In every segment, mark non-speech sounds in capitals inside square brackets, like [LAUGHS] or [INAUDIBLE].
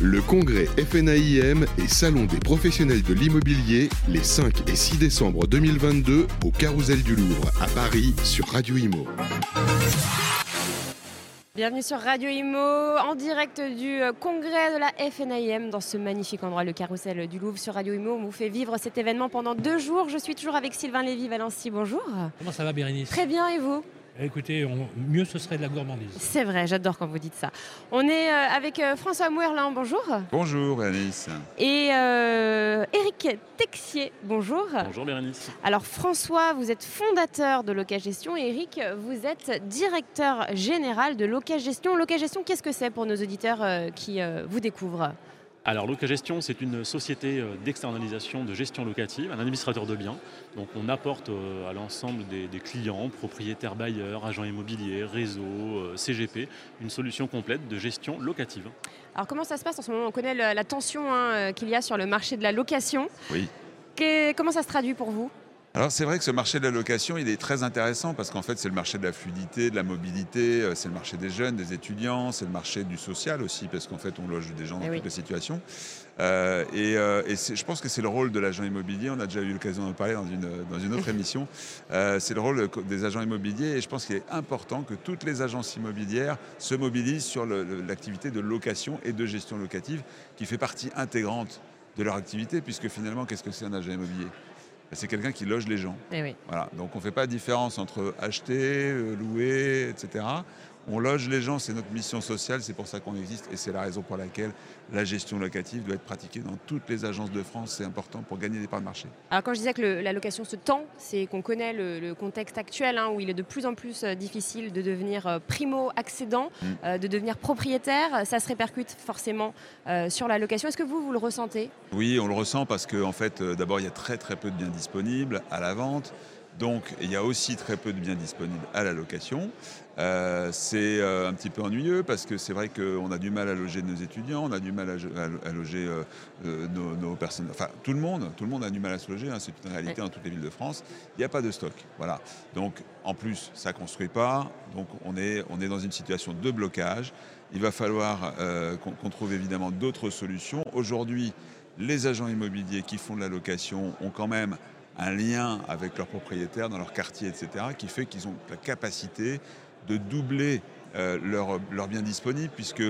Le congrès FNAIM et Salon des professionnels de l'immobilier les 5 et 6 décembre 2022 au Carousel du Louvre à Paris sur Radio Imo. Bienvenue sur Radio Imo, en direct du euh, congrès de la FNIM dans ce magnifique endroit, le carrousel du Louvre sur Radio Imo. On vous fait vivre cet événement pendant deux jours. Je suis toujours avec Sylvain Lévy-Valency. Bonjour. Comment ça va, Bérénice? Très bien, et vous? Écoutez, on- mieux ce serait de la gourmandise. C'est vrai, j'adore quand vous dites ça. On est euh, avec euh, François Mouerlin, bonjour. Bonjour Alice. Et euh, Eric Texier, bonjour. Bonjour Bérénice. Alors François, vous êtes fondateur de Loca Gestion et Eric, vous êtes directeur général de Loca Gestion. Loca Gestion, qu'est-ce que c'est pour nos auditeurs euh, qui euh, vous découvrent? Alors Loca Gestion, c'est une société euh, d'externalisation de gestion locative, un administrateur de biens. Donc on apporte euh, à l'ensemble des, des clients, propriétaires bailleurs, agents immobiliers, réseaux, euh, CGP, une solution complète de gestion locative. Alors comment ça se passe? En ce moment On connaît la tension hein, qu'il y a sur le marché de la location. Oui. Que- comment ça se traduit pour vous? Alors c'est vrai que ce marché de la location, il est très intéressant parce qu'en fait c'est le marché de la fluidité, de la mobilité, euh, c'est le marché des jeunes, des étudiants, c'est le marché du social aussi parce qu'en fait on loge des gens dans Eh oui. toutes les situations. Euh, et euh, et je pense que c'est le rôle de l'agent immobilier, on a déjà eu l'occasion d'en parler dans une, dans une autre [LAUGHS] émission, Euh, c'est le rôle des agents immobiliers et je pense qu'il est important que toutes les agences immobilières se mobilisent sur l'activité de location et de gestion locative qui fait partie intégrante de leur activité puisque finalement qu'est-ce que c'est un agent immobilier? C'est quelqu'un qui loge les gens. Eh oui. Voilà. Donc on ne fait pas de différence entre acheter, euh, louer, etc. On loge les gens, c'est notre mission sociale, c'est pour ça qu'on existe et c'est la raison pour laquelle la gestion locative doit être pratiquée dans toutes les agences de France. C'est important pour gagner des parts de marché. Alors quand je disais que le- la location se tend, c'est qu'on connaît le, le contexte actuel hein, où il est de plus en plus euh, difficile de devenir euh, primo-accédant, Mm. euh, de devenir propriétaire. Ça se répercute forcément euh, sur la location. Est-ce que vous, vous le ressentez? Oui, on le ressent parce qu'en en fait, d'abord, il y a très très peu de biens disponibles à la vente. Donc, il y a aussi très peu de biens disponibles à la location. Euh, c'est euh, un petit peu ennuyeux parce que c'est vrai qu'on a du mal à loger nos étudiants, on a du mal à, loger euh, nos, nos personnes. Enfin, tout le monde, tout le monde a du mal à se loger. hein, c'est une réalité dans toutes les villes de France. Il n'y a pas de stock. Voilà. Donc, en plus, ça ne construit pas. Donc, on est, on est dans une situation de blocage. Il va falloir qu'on qu'on trouve évidemment d'autres solutions. Aujourd'hui, les agents immobiliers qui font de la location ont quand même un lien avec leurs propriétaires dans leur quartier, etc., qui fait qu'ils ont la capacité de doubler euh, leurs biens disponibles, puisque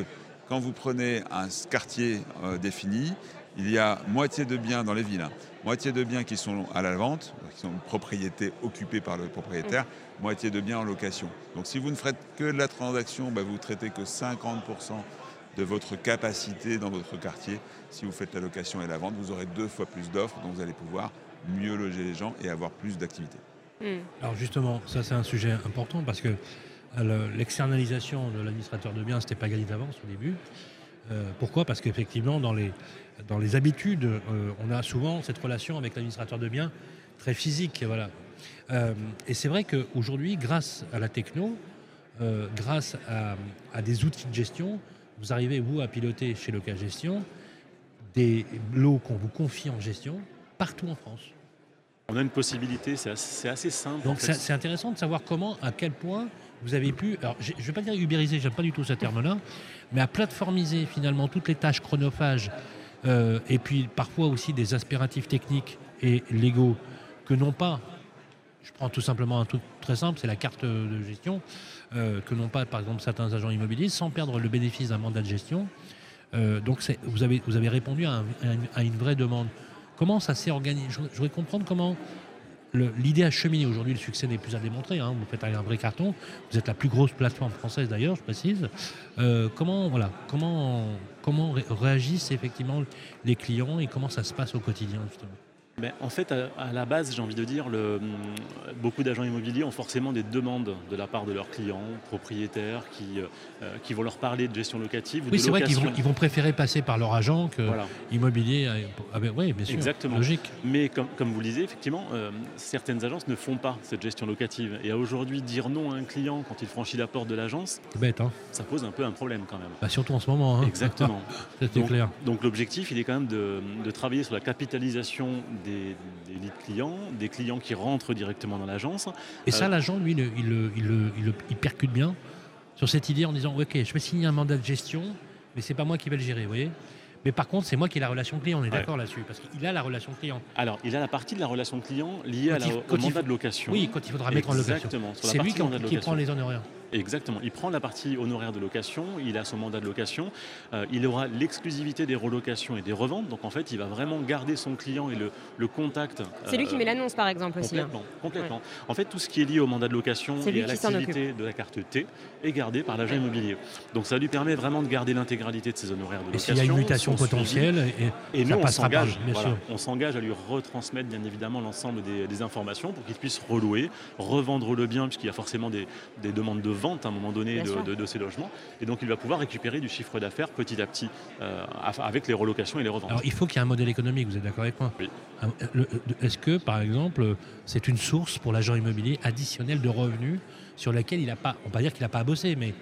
quand vous prenez un quartier euh, défini, il y a moitié de biens dans les villes, hein, moitié de biens qui sont à la vente, qui sont propriétés occupées par le propriétaire, moitié de biens en location. Donc si vous ne faites que de la transaction, bah, vous ne traitez que 50% de votre capacité dans votre quartier. Si vous faites la location et la vente, vous aurez deux fois plus d'offres, donc vous allez pouvoir mieux loger les gens et avoir plus d'activités. Hmm. Alors justement, ça c'est un sujet important parce que euh, le- l'externalisation de l'administrateur de biens, c'était pas gagné d'avance au début. Euh, pourquoi? Parce qu'effectivement, dans les, dans les habitudes, euh, on a souvent cette relation avec l'administrateur de biens très physique. Voilà. Euh, et c'est vrai qu'aujourd'hui, grâce à la techno, euh, grâce à, à des outils de gestion, vous arrivez, vous, à piloter chez Local Gestion des lots qu'on vous confie en gestion partout en France. On a une possibilité, c'est assez, simple. Donc en fait. c'est intéressant de savoir comment, à quel point vous avez pu, alors je ne vais pas dire ubériser, j'aime pas du tout ce terme-là, mais à plateformiser finalement toutes les tâches chronophages euh, et puis parfois aussi des aspiratifs techniques et légaux que n'ont pas, je prends tout simplement un truc très simple, c'est la carte de gestion, euh, que n'ont pas par exemple certains agents immobiliers sans perdre le bénéfice d'un mandat de gestion. Euh, donc vous avez, vous avez répondu un- à une vraie demande. Comment ça s'est organisé Je voudrais- comprendre comment l'idée a cheminé. Aujourd'hui, le succès n'est plus à démontrer. hein. Vous faites un vrai carton. Vous êtes la plus grosse plateforme française d'ailleurs, je précise. Euh, comment, voilà, comment, comment ré- réagissent effectivement les clients et comment ça se passe au quotidien justement? Ben, en fait, à, la base, j'ai envie de dire, le, beaucoup d'agents immobiliers ont forcément des demandes de la part de leurs clients, propriétaires, qui, euh, qui vont leur parler de gestion locative ou Oui, c'est vrai qu'ils vont, location. ils vont préférer passer par leur agent que Voilà. immobilier. Ah ben, oui, bien sûr. Exactement. Logique. Mais comme, comme vous le disiez, effectivement, euh, certaines agences ne font pas cette gestion locative. Et à aujourd'hui, dire non à un client quand il franchit la porte de l'agence, bête, hein ça pose un peu un problème quand même. Bah, Surtout en ce moment. hein. Exactement. [LAUGHS] C'était clair. donc l'objectif, il est quand même de, de travailler sur la capitalisation des, des leads clients, des clients qui rentrent directement dans l'agence. Et ça, Euh, l'agent, lui, il, il il percute bien sur cette idée en disant Ok, je vais signer un mandat de gestion, mais c'est pas moi qui vais le gérer, vous voyez mais par contre, c'est moi qui ai la relation client, on est Ouais. d'accord là-dessus, parce qu'il a la relation client. Alors, il a la partie de la relation client liée à la- il- au quand il mandat de location. Oui, quand il faudra mettre en location. C'est lui qui, qui prend les honoraires. Exactement. Il prend la partie honoraire de location, il a son mandat de location, euh, il aura l'exclusivité des relocations et des reventes. Donc en fait, il va vraiment garder son client et le, le contact. C'est lui qui euh, met l'annonce, par exemple, aussi. hein. Complètement, complètement. En fait, tout ce qui est lié au mandat de location et à l'activité de la carte T est gardé par l'agent immobilier. Donc ça lui permet vraiment de garder l'intégralité de ses honoraires de Et location. s'il y a une mutation potentielle, et, Et ça nous, on s'engage, bien voilà, sûr. on s'engage à lui retransmettre bien évidemment l'ensemble des, des informations pour qu'il puisse relouer, revendre le bien, puisqu'il y a forcément des, des demandes de vente à un moment donné de, de- de ces logements. Et donc il va pouvoir récupérer du chiffre d'affaires petit à petit euh, avec les relocations et les reventes. Alors il faut qu'il y ait un modèle économique, vous êtes d'accord avec moi Oui. Un- le- Est-ce que, par exemple, c'est une source pour l'agent immobilier additionnelle de revenus sur laquelle il n'a pas, on va pas dire qu'il n'a pas à bosser, mais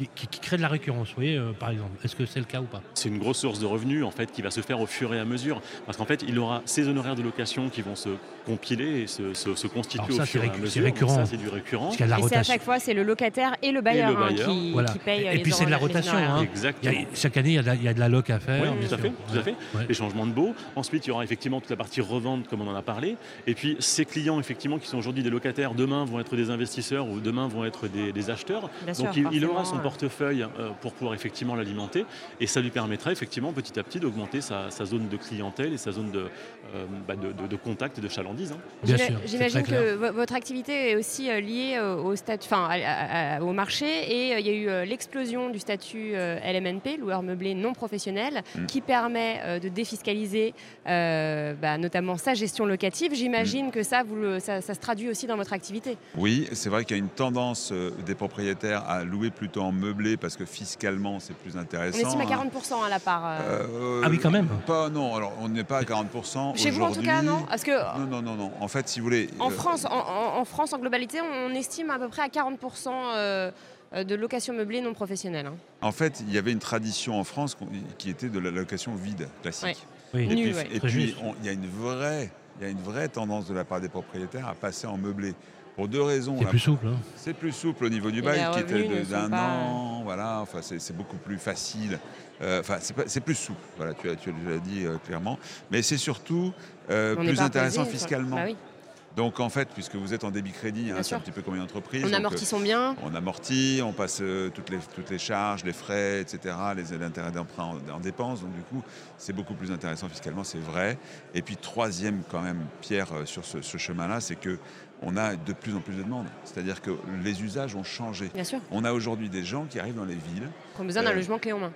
qui, qui- qui crée de la récurrence, vous voyez, euh, par exemple Est-ce que c'est le cas ou pas? C'est une grosse source de revenus en fait qui va se faire au fur et à mesure parce qu'en fait il aura ses honoraires de location qui vont se compiler et se, se- se constituer Alors ça, au c'est fur et à c'est mesure. Donc récurrent. ça c'est du récurrent. Parce qu'il y a de la Et c'est à chaque fois, c'est le locataire et le bailleur, Et le hein, qui, Voilà. qui paye Et les puis c'est de la rotation, hein. Exactement. A- chaque année, il y, a de la, il y a de la loc à faire. Oui, tout à fait, tout à fait. Ouais. Les changements de baux. Ensuite, il y aura effectivement toute la partie revente, comme on en a parlé. Et puis, ces clients, effectivement, qui sont aujourd'hui des locataires, demain vont être des investisseurs ou demain vont être des, des acheteurs. Bien Donc, sûr, il, il aura son euh. Portefeuille euh, pour pouvoir effectivement l'alimenter. Et ça lui permettra, effectivement, petit à petit, d'augmenter sa, sa zone de clientèle et sa zone de, euh, bah, de, de- de contact et de chalandise. hein. J'imagine que vo- votre activité est aussi euh, liée au, statut, enfin, à- à- à- au marché et il y a eu l'explosion du statut LMNP, loueur meublé non professionnel, Mm. qui permet de défiscaliser euh, bah, notamment sa gestion locative. J'imagine Mm. que ça, vous le- ça, ça se traduit aussi dans votre activité. Oui, c'est vrai qu'il y a une tendance des propriétaires à louer plutôt en meublé parce que fiscalement c'est plus On intéressant. estime à hein. 40% à la part. euh, Euh, Ah oui, quand même. Pas, non, alors on n'est pas à 40%. Chez vous en tout cas, non Parce que Non, non, non, non. En fait, si vous voulez. En euh, France, en, France, en globalité, on estime à peu près à 40% euh, euh, de location meublée non professionnelle. hein. En fait, il y avait une tradition en France qui était de la location vide, classique. Ouais. Oui. Et puis, ouais. et puis, on- il y a une vraie, il y a une vraie tendance de la part des propriétaires à passer en meublé. Pour deux raisons. C'est plus souple. hein. C'est plus souple au niveau du bail qui était d'un an, voilà. Enfin, c'est c'est beaucoup plus facile. Euh, Enfin, c'est pas- c'est plus souple. Voilà, tu as, tu as déjà dit euh, clairement. Mais c'est surtout euh, plus intéressant fiscalement. Bah oui. Donc en fait, puisque vous êtes en débit crédit, hein, c'est un petit peu comme une entreprise. On amortit euh, son bien. on amortit, on passe euh, toutes, les, toutes les charges, les frais, etc., les intérêts d'emprunt en, en dépenses. Donc du coup, c'est beaucoup plus intéressant fiscalement, c'est vrai. Et puis troisième quand même pierre euh, sur ce, ce chemin-là, c'est que on a de plus en plus de demandes. C'est-à-dire que les usages ont changé. Bien sûr. On a aujourd'hui des gens qui arrivent dans les villes, Qui ont besoin d'un Euh, logement clé en main.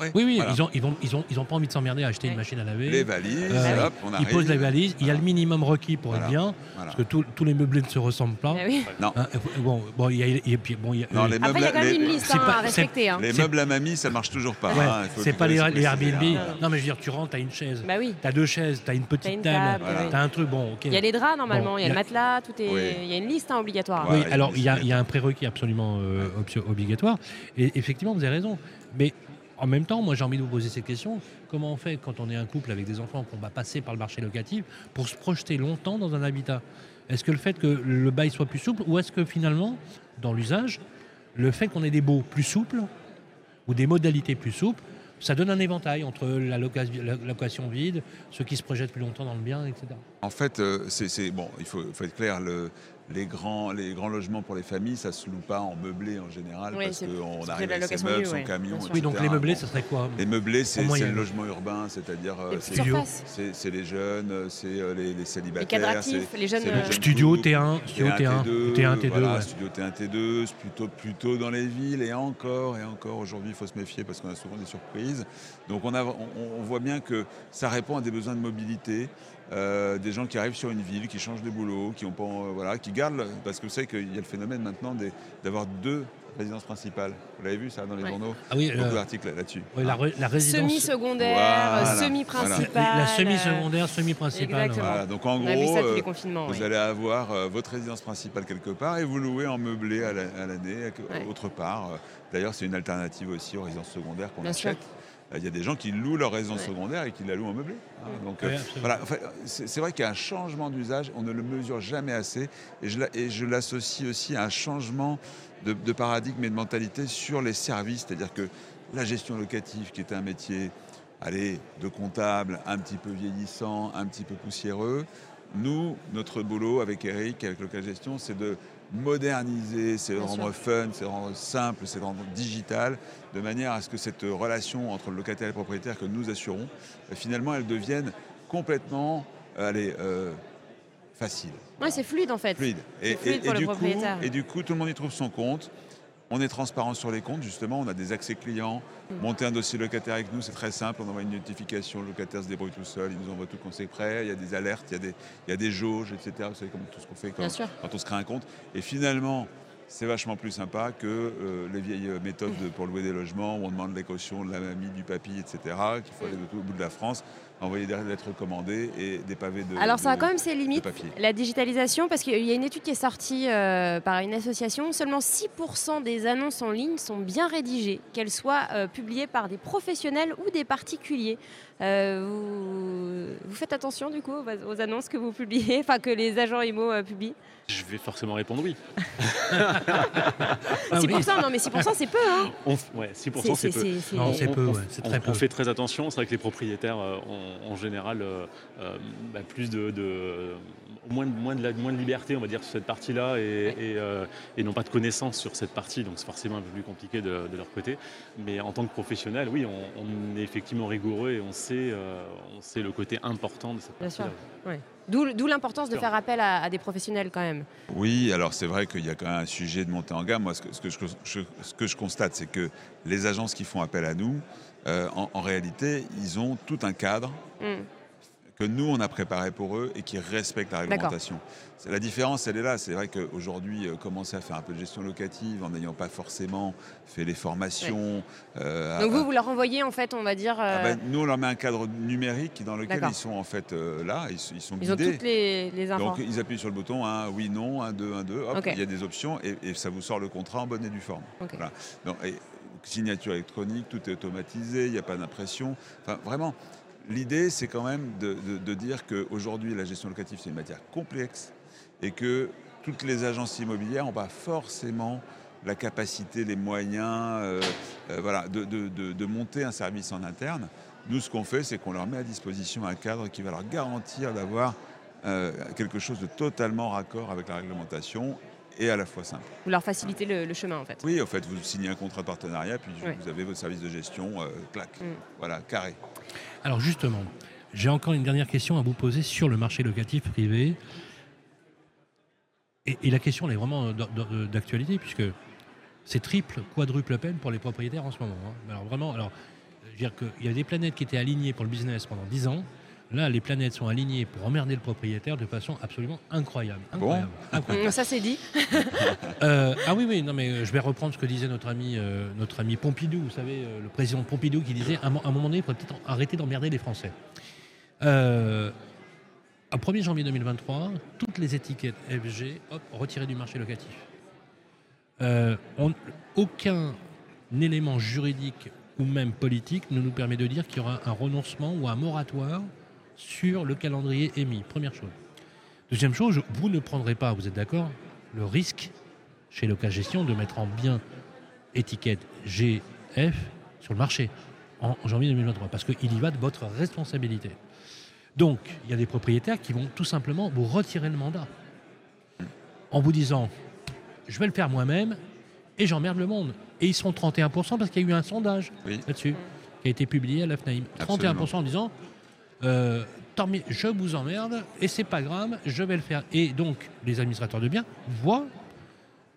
Oui, oui, Voilà. ils, ont, ils, vont, ils, ont, ils ont pas envie de s'emmerder à acheter Ouais. une machine à laver. les valises, Euh, hop, on ils posent les valises, il y a le minimum requis pour Voilà. être bien, Voilà. parce que tous- tous les meublés ne se ressemblent pas. Ah oui. Non, Hein, bon, bon, il y a, et puis, bon, il y a- non, euh, les Après, il y a meubles, quand même les, une liste hein, pas- à respecter. hein. les meubles à mamie, ça marche toujours pas. ouais, hein, c'est pas les, Airbnb. hein. Non, mais je veux dire, tu rentres, t'as une chaise, Bah oui. t'as deux chaises, t'as une T'as petite une table, oui. t'as un truc, bon. Il y a les draps normalement, il y a le matelas, tout. Il y a une liste hein, obligatoire. Oui, alors il y, a, y a- il y a un prérequis absolument euh, obligatoire. Et effectivement, vous avez raison. Mais en même temps, moi j'ai envie de vous poser cette question. Comment on fait quand on est un couple avec des enfants, qu'on va passer par le marché locatif, pour se projeter longtemps dans un habitat? Est-ce que le fait que le bail soit plus souple, ou est-ce que finalement, dans l'usage, le fait qu'on ait des baux plus souples, ou des modalités plus souples, ça donne un éventail entre la, loca- la location vide, ceux qui se projettent plus longtemps dans le bien, etc. En fait, euh, c'est bon, il faut, faut être clair. le- les grands, les grands logements pour les familles, ça se loue pas en meublé en général Oui, parce qu'on arrive avec ses meubles, son ouais, camion. Oui, donc etc. les meublés, ça serait quoi Les meublés, c'est le logement urbain, c'est-à-dire euh, Les c'est- les jeunes, c'est les, les célibataires. Les les jeunes. c'est jeunes Studio couples, T1, studio T1, T1, T2, voilà, ouais. studio T1, T2, c'est plutôt, plutôt dans les villes et encore et encore aujourd'hui, il faut se méfier parce qu'on a souvent des surprises. Donc on, a, on, on voit bien que ça répond à des besoins de mobilité, euh, des gens qui arrivent sur une ville, qui changent de boulot, qui ont pas, euh, voilà, qui gardent, parce que vous savez qu'il y a le phénomène maintenant d'avoir deux résidences principales. Vous l'avez vu ça dans les Ouais. journaux? Ah oui, Beaucoup euh, d'articles là-dessus. oui, la, Hein. la résidence. Semi-secondaire, Voilà, semi-principale. la semi-secondaire, semi-principale. Voilà, donc en gros, euh. Vous oui. allez avoir euh, votre résidence principale quelque part et vous louez en meublé à la- à l'année Ouais. autre part. D'ailleurs, c'est une alternative aussi aux résidences secondaires qu'on Bien sûr. Il y a des gens qui louent leur résidence Ouais. secondaire et qui la louent en meublé. hein. Donc Oui, euh, voilà, Enfin, c'est c'est vrai qu'il y a un changement d'usage, on ne le mesure jamais assez. Et je, la- et je l'associe aussi à un changement de, de paradigme et de mentalité sur les services. C'est-à-dire que la gestion locative, qui est un métier allez, de comptable un petit peu vieillissant, un petit peu poussiéreux, nous, notre boulot avec Eric, avec Local Gestion, c'est de moderniser, c'est de rendre fun, c'est de rendre simple, c'est de rendre digital, de manière à ce que cette relation entre le locataire et le propriétaire que nous assurons, euh, finalement, elle devienne complètement euh, allez, euh, facile. Ouais, c'est fluide en fait. Fluide. Fluide pour le du coup, propriétaire. et du coup, tout le monde y trouve son compte. On est transparent sur les comptes, justement, on a des accès clients. Mm. Monter un dossier locataire avec nous, c'est très simple. On envoie une notification, le locataire se débrouille tout seul, il nous envoie tout quand c'est prêt. Il y a des alertes, il y a des, il y a des jauges, etc. Vous savez, comme tout ce qu'on fait quand, on se crée un compte. Et finalement, c'est vachement plus sympa que euh, les vieilles méthodes de- [LAUGHS] pour louer des logements où on demande les cautions de la mamie, du papy, etc. Qu'il faut aller de tout au bout de la France, envoyer des lettres recommandées et des pavés de, Alors ça a quand même ses limites. La digitalisation, parce qu'il y a une étude qui est sortie euh, par une association, seulement 6% des annonces en ligne sont bien rédigées, qu'elles soient euh, publiées par des professionnels ou des particuliers. Euh, vous, vous faites attention du coup aux, aux annonces que vous publiez, [LAUGHS] enfin que les agents IMO euh, publient Je vais forcément répondre oui. Ah 6%, oui. non mais 6% c'est peu hein On ouais, 6% C'est- peu. c'est- c'est- Non, c'est On- peu, on- ouais, c'est on- très on peu. fait très attention. C'est vrai que les propriétaires euh, ont en général euh, euh, bah, plus de, de- moins, de, moins, de la- moins de liberté, on va dire, sur cette partie-là et, et, euh, et n'ont pas de connaissances sur cette partie. Donc c'est forcément un peu plus compliqué de, de leur côté. Mais en tant que professionnel, oui, on, on est effectivement rigoureux et on sait, euh, on sait le côté important de cette Bien sûr. partie-là. D'où d'où l'importance de faire appel à, à des professionnels quand même. Oui, alors c'est vrai qu'il y a quand même un sujet de montée en gamme. Moi, ce que, ce que je, je- ce que je constate, c'est que les agences qui font appel à nous, euh, en, en réalité, ils ont tout un cadre Mm. que nous, on a préparé pour eux et qui respectent la réglementation. La différence, elle est là. C'est vrai qu'aujourd'hui, euh, commencer à faire un peu de gestion locative en n'ayant pas forcément fait les formations. euh, Donc à- vous, vous leur envoyez en fait, on va dire, ah ben, nous, on leur met un cadre numérique dans lequel ils sont en fait là, ils, ils sont ils ont guidés. toutes les, les infos. Donc ils appuient sur le bouton un oui, non, un 2, un 2, hop, il y a des options et, et ça vous sort le contrat en bonne et due forme. Ok. Voilà. Donc, et signature électronique, tout est automatisé, il n'y a pas d'impression. Enfin, vraiment, l'idée, c'est quand même de, de- dire qu'aujourd'hui, la gestion locative, c'est une matière complexe et que toutes les agences immobilières n'ont pas forcément la capacité, les moyens euh, euh, voilà, de- de monter un service en interne. Nous, ce qu'on fait, c'est qu'on leur met à disposition un cadre qui va leur garantir d'avoir euh, quelque chose de totalement raccord avec la réglementation et à la fois simple. Vous leur facilitez le, le chemin en fait. Oui, en fait, vous signez un contrat de partenariat, puis vous avez votre service de gestion, euh, clac, Mm. voilà, carré. Alors justement, j'ai encore une dernière question à vous poser sur le marché locatif privé. Et, et la question elle est vraiment d- d'actualité puisque c'est triple, quadruple peine pour les propriétaires en ce moment. hein. Alors vraiment, alors, je veux dire qu'il y a des planètes qui étaient alignées pour le business pendant 10 ans. Là, les planètes sont alignées pour emmerder le propriétaire de façon absolument incroyable. incroyable, incroyable. Ça c'est dit. [LAUGHS] Euh, ah oui, oui, non, mais euh, je vais reprendre ce que disait notre ami, euh, notre ami Pompidou, vous savez, euh, le président Pompidou qui disait à un mo- à un moment donné, il faudrait peut-être arrêter d'emmerder les Français. Euh, au 1er janvier 2023, toutes les étiquettes FG, hop, retirées du marché locatif. Euh, on- aucun élément juridique ou même politique ne nous permet de dire qu'il y aura un renoncement ou un moratoire sur le calendrier émis. Première chose. Deuxième chose, vous ne prendrez pas, vous êtes d'accord, le risque chez Local Gestion de mettre en bien étiquette GF sur le marché en janvier 2023, parce qu'il y va de votre responsabilité. Donc, il y a des propriétaires qui vont tout simplement vous retirer le mandat en vous disant je vais le faire moi-même et j'emmerde le monde. Et ils seront 31% parce qu'il y a eu un sondage Oui. là-dessus qui a été publié à l'AFNAIM. 31% en disant euh, tant mieux, je vous emmerde et c'est pas grave, je vais le faire. Et donc, les administrateurs de biens voient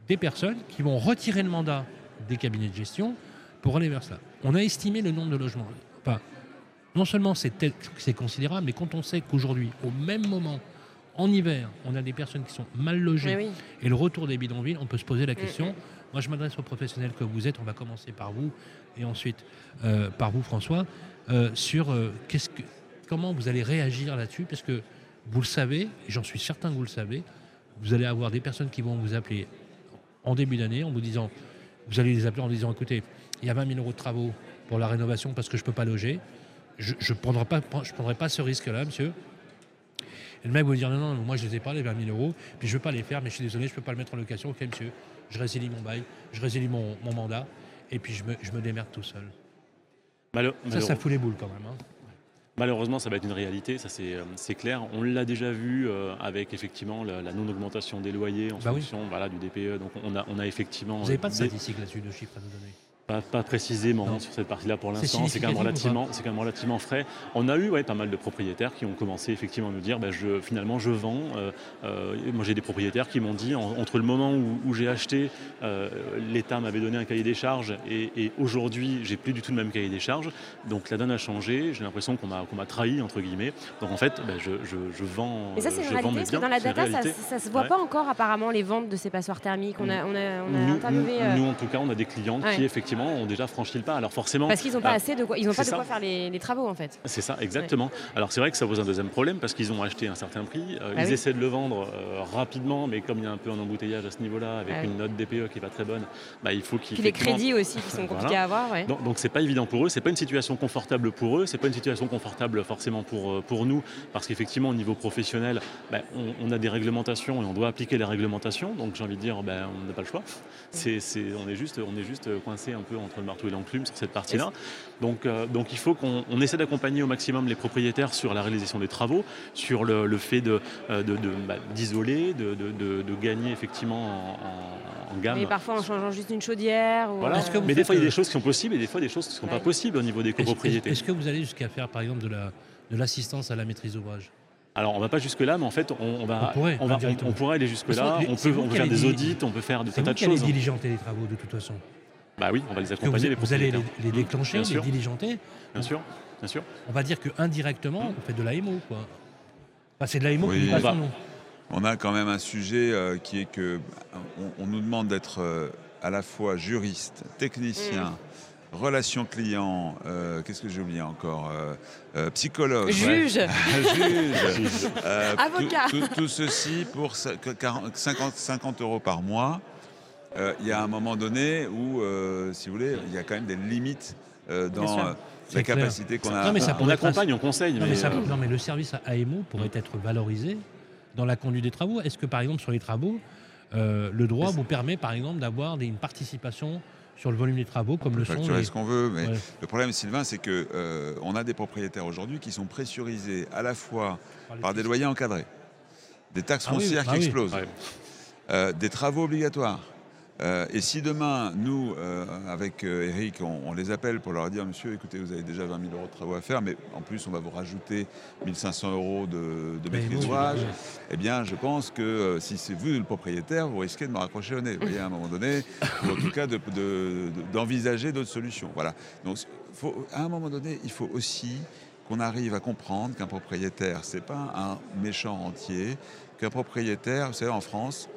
des personnes qui vont retirer le mandat des cabinets de gestion pour aller vers cela. On a estimé le nombre de logements. Enfin, non seulement c'est considérable, mais quand on sait qu'aujourd'hui, au même moment, en hiver, on a des personnes qui sont mal logées oui. et le retour des bidonvilles, on peut se poser la question. Moi, je m'adresse aux professionnels que vous êtes. On va commencer par vous et ensuite euh, par vous, François, euh, sur euh, qu'est-ce que, comment vous allez réagir là-dessus, parce que vous le savez, et j'en suis certain que vous le savez, vous allez avoir des personnes qui vont vous appeler en début d'année en vous disant, vous allez les appeler en disant, écoutez, il y a 20 000 euros de travaux pour la rénovation parce que je ne peux pas loger. Je ne prendrai, pas- je prendrai pas ce risque-là, monsieur. Et le mec va vous dire non, non, moi je les ai pas les 20 000 euros, puis je ne veux pas les faire, mais je suis désolé, je ne peux pas le mettre en location. Ok, monsieur, je résilie mon bail, je résilie mon, mon mandat, et puis je me, je me démerde tout seul. Malo- Ça, ça fout les boules quand même. hein. Malheureusement, ça va être une réalité, ça c'est euh, clair. On l'a déjà vu euh, avec effectivement la, la non-augmentation des loyers en Bah oui. fonction voilà, du DPE. Donc on a, on a effectivement. Vous n'avez pas de statistiques là-dessus, de chiffres à nous donner? Pas, pas précisément Non. sur cette partie-là pour l'instant, c'est quand, même relativement- c'est quand même relativement frais. On a eu ouais, pas mal de propriétaires qui ont commencé effectivement à nous dire bah, je, finalement je vends. Euh, euh, moi j'ai des propriétaires qui m'ont dit en- entre le moment où, où j'ai acheté, euh, l'État m'avait donné un cahier des charges et, et aujourd'hui j'ai plus du tout le même cahier des charges. Donc la donne a changé, j'ai l'impression qu'on m'a qu'on m'a trahi entre guillemets. Donc en fait bah, je, je- je vends. Et ça, c'est une je vends réalité, parce que dans la data, ça, ça se voit Ouais. pas encore apparemment les ventes de ces passoires thermiques. On a, on a, on a Nous- interviewé. nous, euh, nous, en tout cas, on a des clients Ouais. qui effectivement ont déjà franchi le pas. Alors forcément, parce qu'ils n'ont pas euh, assez de quoi, ils ont pas de quoi faire les, les travaux en fait. C'est ça, exactement. Alors c'est vrai que ça pose un deuxième problème parce qu'ils ont acheté un certain prix, euh, Bah ils oui. essaient de le vendre euh, rapidement, mais comme il y a un peu un embouteillage à ce niveau-là, avec Ah oui. une note DPE qui n'est pas très bonne, bah, il faut qu'ils... Puis les crédits aussi qui sont [LAUGHS] compliqués Voilà. à avoir. Ouais. Donc, c'est pas évident pour eux, c'est pas une situation confortable pour eux, c'est pas une situation confortable forcément pour, euh, pour nous, parce qu'effectivement au niveau professionnel, bah, on, on a des réglementations et on doit appliquer les réglementations, donc j'ai envie de dire, bah, on n'a pas le choix. C'est, c'est- on, est juste, on est juste coincé un peu entre le marteau et l'enclume sur cette partie-là. Donc, euh, donc il faut qu'on on essaie d'accompagner au maximum les propriétaires sur la réalisation des travaux, sur le, le fait de, euh, de- de- bah, d'isoler, de, de- de- de gagner effectivement en, en- gamme. Mais parfois en changeant juste une chaudière. Ou, Voilà. euh, vous Mais des fois, il y a des choses qui sont possibles et des fois, des choses qui ne sont Ouais. pas possibles au niveau des copropriétés. Est-ce que vous allez jusqu'à faire par exemple de la de l'assistance à la maîtrise d'ouvrage? Alors, on va pas jusque-là, mais en fait, on, on va, On pourrait, on, va- indirectement. on pourrait aller jusque-là. On peut, vous faire des audits, on peut faire de tas vous de qui allez choses. diligenter les travaux de toute façon. Bah oui, on va les vous, accompagner les vous allez les, les déclencher, Bien les sûr. diligenter. Bien sûr, bien sûr. On va dire que indirectement, vous faites de l'AMO quoi. Enfin, c'est de l'AMO Oui. qui dit On pas va- son nom. On a quand même un sujet euh, qui est que on, on nous demande d'être euh, à la fois juriste, technicien, relations clients, euh, qu'est-ce que j'ai oublié encore Euh, euh, Psychologue. Juge. [LAUGHS] Juge. Euh, Avocat. Tout, tout- tout ceci pour ça- que 40 50, 50 euros par mois. Euh, Il y a un moment donné où, euh, si vous voulez, il y a quand même des limites euh, dans euh, la capacité qu'on a. Non, mais ça On être accompagne, on conseille. Non mais, mais, ça- euh, non, mais le service à AMO pourrait être valorisé dans la conduite des travaux. Est-ce que par exemple sur les travaux, euh, le droit vous permet par exemple d'avoir une participation sur le volume des travaux comme le sont facturer les... ce qu'on veut, mais Ouais. le problème, Sylvain, c'est que euh, on a des propriétaires aujourd'hui qui sont pressurisés à la fois par des loyers encadrés, des taxes Ah oui, foncières ah qui explosent, euh, des travaux obligatoires. Euh, et si demain, nous, euh, avec euh, Eric, on, on les appelle pour leur dire, monsieur, écoutez, vous avez déjà 20 000 euros de travaux à faire, mais en plus, on va vous rajouter 1500 euros de, de maîtrise d'ouvrage, eh bien, je pense que euh, si c'est vous le propriétaire, vous risquez de me raccrocher au nez, vous voyez, à un moment donné, ou en tout cas de- de- de- d'envisager d'autres solutions. Voilà. Donc, faut- à un moment donné, il faut aussi qu'on arrive à comprendre qu'un propriétaire, c'est pas un méchant entier, qu'un propriétaire, vous savez, en France,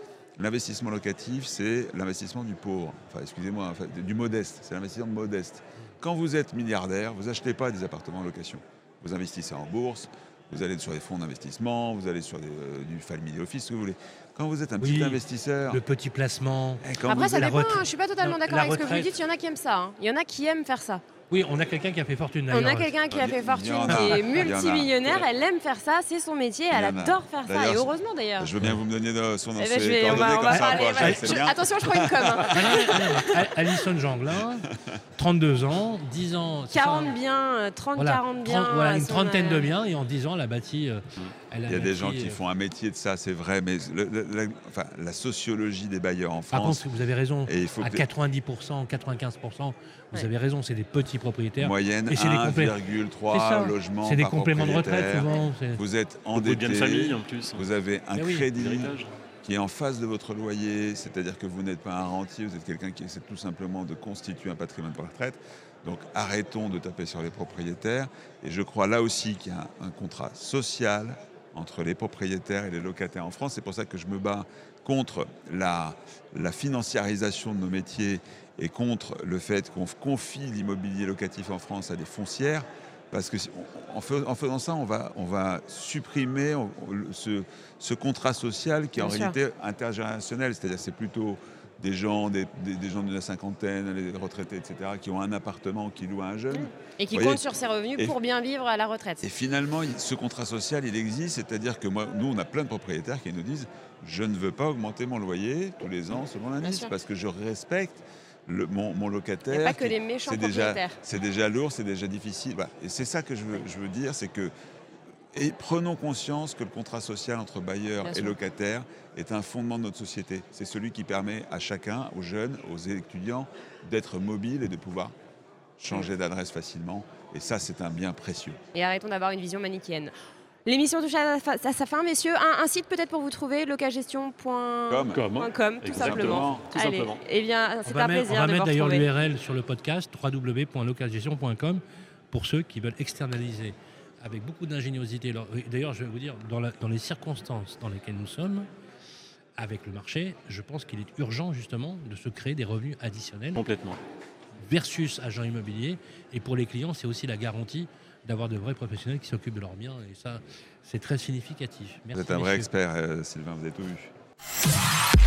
l'investissement locatif, c'est l'investissement du pauvre, enfin, excusez-moi, enfin, du modeste, c'est l'investissement modeste. Quand vous êtes milliardaire, vous achetez pas des appartements en location. Vous investissez en bourse, vous allez sur des fonds d'investissement, vous allez sur des, euh, du family office, ce que vous voulez. Quand vous êtes un petit Oui, investisseur, Le petit placement. quand Après, vous ça dépend. hein, Je suis pas totalement d'accord avec ce que vous dites. Il y en a qui aiment ça. hein. Il y en a qui aiment faire ça. Oui, on a quelqu'un qui a fait fortune On a quelqu'un qui a y- fait fortune, qui est multimillionnaire. Elle aime faire ça. C'est son métier. Elle adore faire ça. Et heureusement d'ailleurs. Je veux bien vous me donniez de- son nom, Eh ben, ses je vais- on coordonnées, va, on comme va ça, parler. pour voilà. c'est Je- bien. Attention, je prends une com. hein. [LAUGHS] Ah. Alison Janglin, 32 ans, 10 ans. c'est ça, 40 hein. biens, euh, 30, Voilà, 40 biens. 30 voilà, une trentaine euh, de biens et en 10 ans, elle a bâti. euh, a Il y a des gens qui euh, font un métier de ça, c'est vrai, mais le- le- la, enfin, la sociologie des bailleurs en Par France, contre, vous avez raison. et il faut À que 90%, 95%, vous Ouais. avez raison, c'est des petits propriétaires. moyenne Et c'est des complé- 1,3 C'est ça. logements C'est des par compléments de retraite souvent. c'est- Vous êtes Beaucoup de biens de famille endetté, en plus. vous avez un Eh oui, crédit qui est en face de votre loyer, c'est-à-dire que vous n'êtes pas un rentier, vous êtes quelqu'un qui essaie tout simplement de constituer un patrimoine pour la retraite. Donc arrêtons de taper sur les propriétaires. Et je crois là aussi qu'il y a un contrat social entre les propriétaires et les locataires en France. C'est pour ça que je me bats contre la, la financiarisation de nos métiers et contre le fait qu'on confie l'immobilier locatif en France à des foncières. Parce que en, fais- en faisant ça, on va, on va supprimer ce, ce contrat social qui est en Bien sûr. réalité intergénérationnel. C'est-à-dire c'est plutôt des gens, des, des- des gens de la cinquantaine, les retraités, etc., qui ont un appartement, qui louent à un jeune. Et qui Vous voyez compte sur ses revenus Et- pour bien vivre à la retraite. Et finalement, ce contrat social, il existe, c'est-à-dire que moi, nous, on a plein de propriétaires qui nous disent je ne veux pas augmenter mon loyer tous les ans selon l'indice parce que je respecte le- mon, mon locataire. Il n'y a pas que les méchants c'est déjà, propriétaires. c'est déjà lourd, c'est déjà difficile. Voilà. Et c'est ça que je veux, je veux dire, c'est que et prenons conscience que le contrat social entre bailleur Bien et sûr. locataire est un fondement de notre société. C'est celui qui permet à chacun, aux jeunes, aux étudiants, d'être mobile et de pouvoir changer d'adresse facilement. Et ça, c'est un bien précieux. Et arrêtons d'avoir une vision manichéenne. L'émission touche à, sa fin, messieurs. Un, un site peut-être pour vous trouver, locagestion.com, tout simplement. tout Allez, simplement. eh bien, c'est un mettre, on plaisir va de mettre d'ailleurs l'URL sur le podcast www.localgestion.com pour ceux qui veulent externaliser avec beaucoup d'ingéniosité. D'ailleurs, je vais vous dire, dans, la- dans les circonstances dans lesquelles nous sommes, avec le marché, je pense qu'il est urgent justement de se créer des revenus additionnels Complètement. versus agents immobiliers. Et pour les clients, c'est aussi la garantie d'avoir de vrais professionnels qui s'occupent de leurs biens. Et ça, c'est très significatif. Vous Merci, êtes un vrai messieurs. expert, euh, Sylvain, vous avez tout vu.